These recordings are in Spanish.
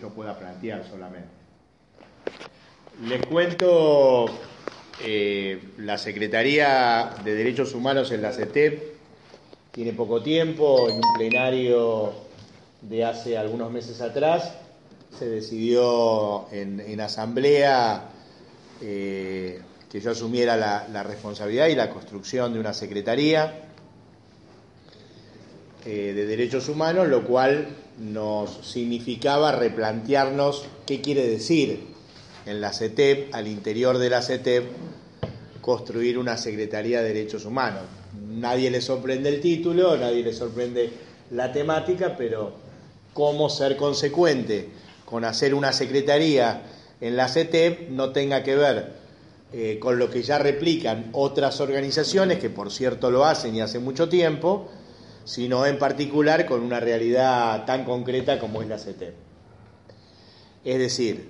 yo pueda plantear solamente. Les cuento, eh, la Secretaría de Derechos Humanos en la CETEP tiene poco tiempo, en un plenario de hace algunos meses atrás, se decidió en, asamblea eh, que yo asumiera la, responsabilidad y la construcción de una secretaría eh, de derechos humanos, lo cual nos significaba replantearnos qué quiere decir en la CETEP, al interior de la CETEP, construir una Secretaría de Derechos Humanos. Nadie le sorprende el título, nadie le sorprende la temática, pero cómo ser consecuente con hacer una Secretaría en la CETEP no tenga que ver eh, con lo que ya replican otras organizaciones, que por cierto lo hacen y hace mucho tiempo, sino en particular con una realidad tan concreta como es la CETEP. Es decir,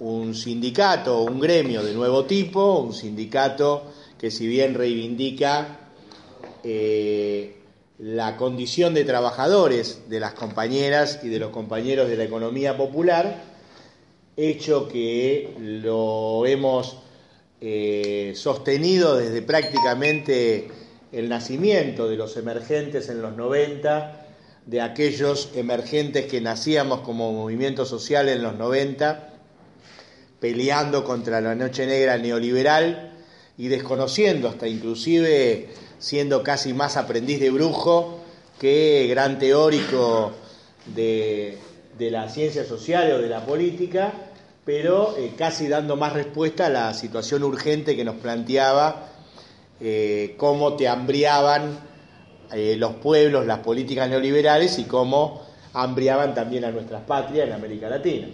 un sindicato un gremio de nuevo tipo, un sindicato que si bien reivindica eh, la condición de trabajadores de las compañeras y de los compañeros de la economía popular, hecho que lo hemos eh, sostenido desde prácticamente el nacimiento de los emergentes en los 90, de aquellos emergentes que nacíamos como movimiento social en los 90, peleando contra la noche negra neoliberal y desconociendo, hasta inclusive siendo casi más aprendiz de brujo que gran teórico de, la ciencia social o de la política, pero eh, casi dando más respuesta a la situación urgente que nos planteaba eh, cómo te hambriaban eh, los pueblos, las políticas neoliberales y cómo hambriaban también a nuestras patrias en América Latina.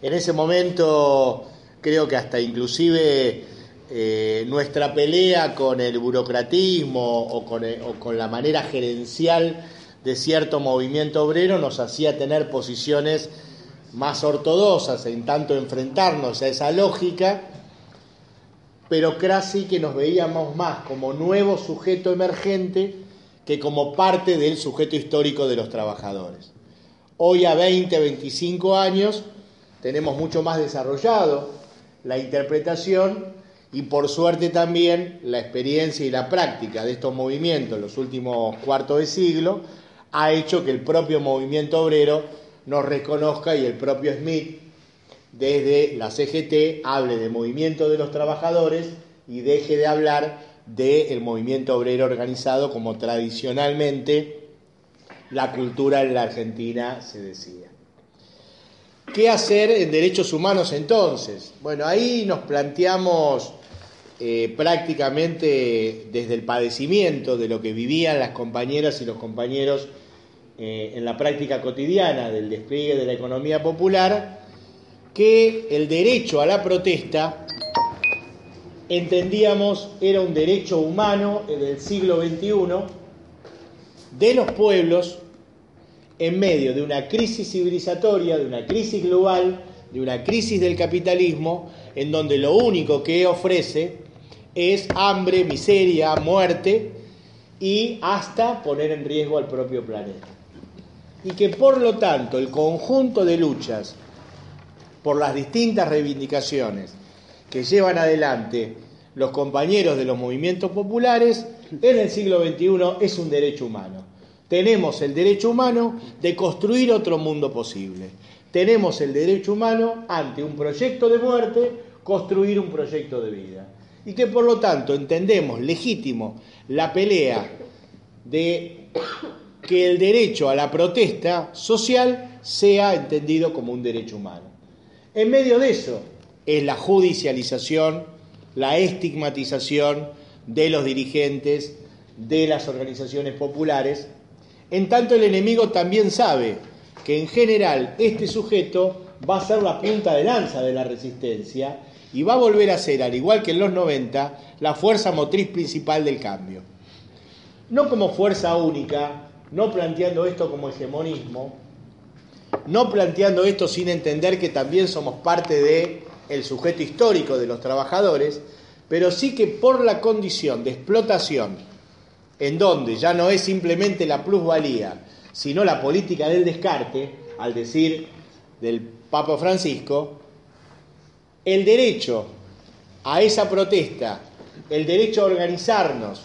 En ese momento creo que hasta inclusive eh, nuestra pelea con el burocratismo o con, o con, la manera gerencial de cierto movimiento obrero nos hacía tener posiciones más ortodoxas en tanto enfrentarnos a esa lógica, pero casi que nos veíamos más como nuevo sujeto emergente que como parte del sujeto histórico de los trabajadores. Hoy a 20, 25 años, tenemos mucho más desarrollado la interpretación y por suerte también la experiencia y la práctica de estos movimientos en los últimos cuartos de siglo ha hecho que el propio movimiento obrero nos reconozca y el propio Smith desde la CGT hable de movimiento de los trabajadores y deje de hablar del movimiento obrero organizado como tradicionalmente la cultura en la Argentina se decía. ¿Qué hacer en derechos humanos entonces? Bueno, ahí nos planteamos eh, prácticamente desde el padecimiento de lo que vivían las compañeras y los compañeros eh, en la práctica cotidiana del despliegue de la economía popular, que el derecho a la protesta, entendíamos, era un derecho humano en el siglo XXI de los pueblos en medio de una crisis civilizatoria, de una crisis global, de una crisis del capitalismo, en donde lo único que ofrece es hambre, miseria, muerte y hasta poner en riesgo al propio planeta. Y que por lo tanto el conjunto de luchas por las distintas reivindicaciones que llevan adelante los compañeros de los movimientos populares en el siglo XXI es un derecho humano. Tenemos el derecho humano de construir otro mundo posible. Tenemos el derecho humano ante un proyecto de muerte, construir un proyecto de vida. Y que por lo tanto entendemos legítimo la pelea de que el derecho a la protesta social sea entendido como un derecho humano. En medio de eso es la judicialización, la estigmatización de los dirigentes, de las organizaciones populares, en tanto el enemigo también sabe que en general este sujeto va a ser la punta de lanza de la resistencia y va a volver a ser, al igual que en los 90, la fuerza motriz principal del cambio. No como fuerza única, no planteando esto como hegemonismo, no planteando esto sin entender que también somos parte de el sujeto histórico de los trabajadores, pero sí que por la condición de explotación en donde ya no es simplemente la plusvalía, sino la política del descarte, al decir del Papa Francisco, el derecho a esa protesta, el derecho a organizarnos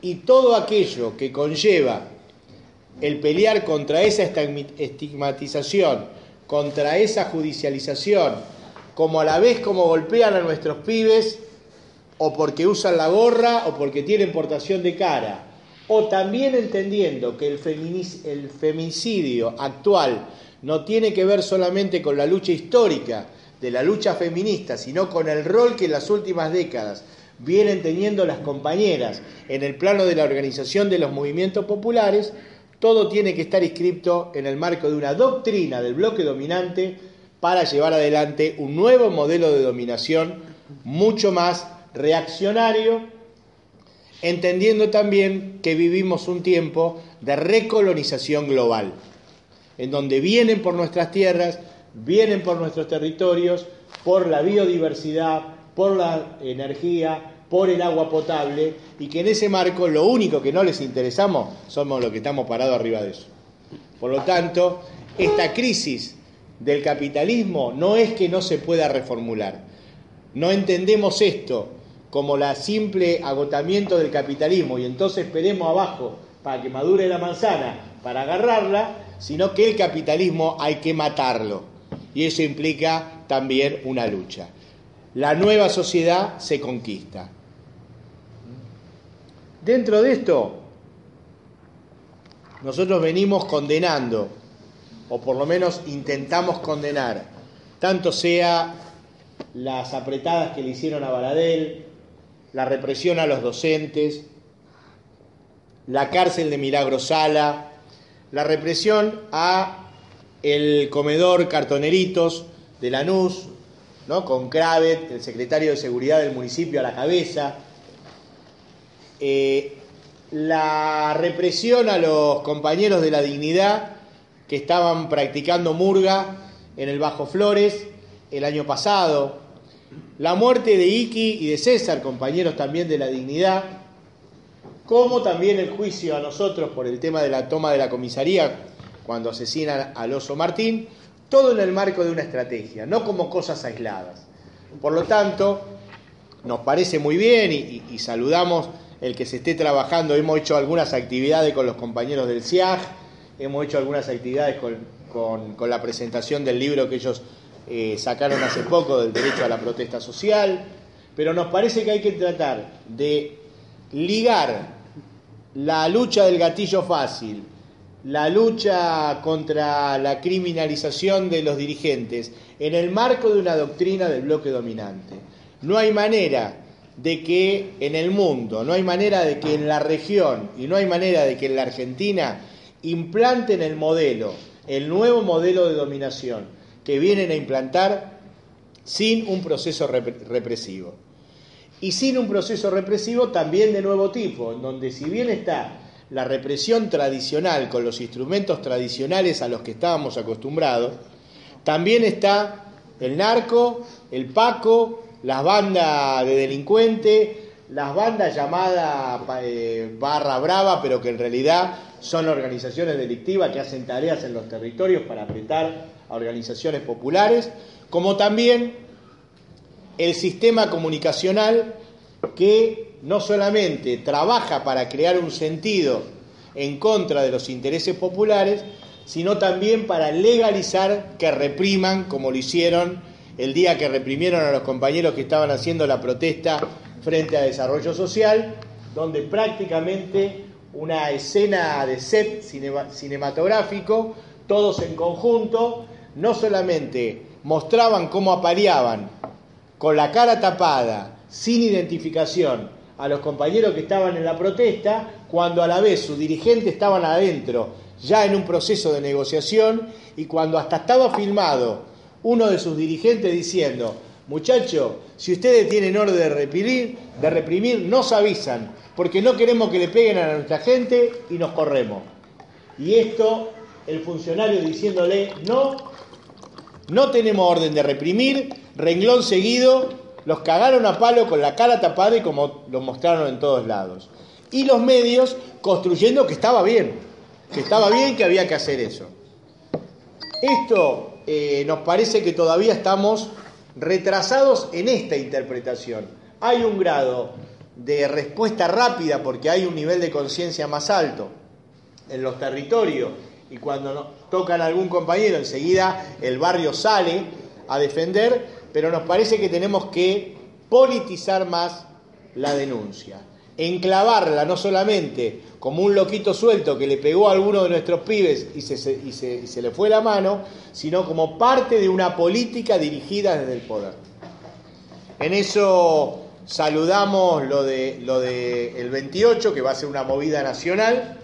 y todo aquello que conlleva el pelear contra esa estigmatización, contra esa judicialización, como a la vez como golpean a nuestros pibes o porque usan la gorra o porque tienen portación de cara, o también entendiendo que el, femicidio actual no tiene que ver solamente con la lucha histórica de la lucha feminista, sino con el rol que en las últimas décadas vienen teniendo las compañeras en el plano de la organización de los movimientos populares, todo tiene que estar inscrito en el marco de una doctrina del bloque dominante para llevar adelante un nuevo modelo de dominación mucho más reaccionario, entendiendo también que vivimos un tiempo de recolonización global, en donde vienen por nuestras tierras, vienen por nuestros territorios, por la biodiversidad, por la energía, por el agua potable, y que en ese marco lo único que no les interesamos somos los que estamos parados arriba de eso. Por lo tanto, esta crisis del capitalismo no es que no se pueda reformular. No entendemos esto como la simple agotamiento del capitalismo y entonces esperemos abajo para que madure la manzana para agarrarla, sino que el capitalismo hay que matarlo. Y eso implica también una lucha. La nueva sociedad se conquista. Dentro de esto, nosotros venimos condenando, o por lo menos intentamos condenar, tanto sea las apretadas que le hicieron a Baradel, la represión a los docentes, la cárcel de Milagro Sala, la represión a el comedor Cartoneritos de Lanús, ¿no? con Cravet, el secretario de Seguridad del municipio a la cabeza, eh, la represión a los compañeros de la dignidad que estaban practicando murga en el Bajo Flores el año pasado, la muerte de Iki y de César, compañeros también de la dignidad, como también el juicio a nosotros por el tema de la toma de la comisaría cuando asesinan al oso Martín, todo en el marco de una estrategia, no como cosas aisladas. Por lo tanto, nos parece muy bien y, saludamos el que se esté trabajando. Hemos hecho algunas actividades con los compañeros del CIAG, hemos hecho algunas actividades con la presentación del libro que ellos eh, sacaron hace poco del derecho a la protesta social, pero nos parece que hay que tratar de ligar la lucha del gatillo fácil, la lucha contra la criminalización de los dirigentes, en el marco de una doctrina del bloque dominante. No hay manera de que en el mundo, no hay manera de que en la región y no hay manera de que en la Argentina implanten el modelo, el nuevo modelo de dominación que vienen a implantar sin un proceso represivo. Y sin un proceso represivo también de nuevo tipo, en donde si bien está la represión tradicional con los instrumentos tradicionales a los que estábamos acostumbrados, también está el narco, el paco, las bandas de delincuentes, las bandas llamadas eh, barra brava, pero que en realidad son organizaciones delictivas que hacen tareas en los territorios para apretar a organizaciones populares, como también el sistema comunicacional que no solamente trabaja para crear un sentido en contra de los intereses populares, sino también para legalizar que repriman, como lo hicieron el día que reprimieron a los compañeros que estaban haciendo la protesta frente a Desarrollo Social, donde prácticamente una escena de set cinematográfico, todos en conjunto, no solamente mostraban cómo apareaban con la cara tapada, sin identificación, a los compañeros que estaban en la protesta, cuando a la vez sus dirigentes estaban adentro, ya en un proceso de negociación, y cuando hasta estaba filmado uno de sus dirigentes diciendo, muchachos, si ustedes tienen orden de reprimir, de reprimir, nos avisan, porque no queremos que le peguen a nuestra gente y nos corremos. Y esto, el funcionario diciéndole, no, no tenemos orden de reprimir, renglón seguido, los cagaron a palo con la cara tapada y como lo mostraron en todos lados. Y los medios construyendo que estaba bien, que estaba bien, que había que hacer eso. Esto eh, nos parece que todavía estamos retrasados en esta interpretación. Hay un grado de respuesta rápida porque hay un nivel de conciencia más alto en los territorios y cuando nos tocan a algún compañero enseguida el barrio sale a defender, pero nos parece que tenemos que politizar más la denuncia, enclavarla no solamente como un loquito suelto que le pegó a alguno de nuestros pibes y se, y se le fue la mano, sino como parte de una política dirigida desde el poder. En eso saludamos lo de lo de el 28, que va a ser una movida nacional,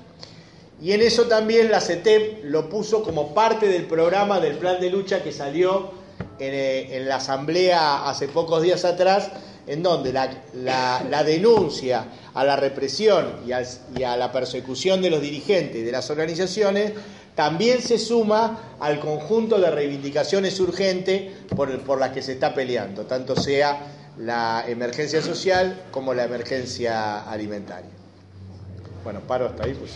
y en eso también la CETEP lo puso como parte del programa del plan de lucha que salió en, eh, la asamblea hace pocos días atrás, en donde la, denuncia a la represión y, a la persecución de los dirigentes y de las organizaciones también se suma al conjunto de reivindicaciones urgentes por, por las que se está peleando, tanto sea la emergencia social como la emergencia alimentaria. Bueno, paro hasta ahí. Pues.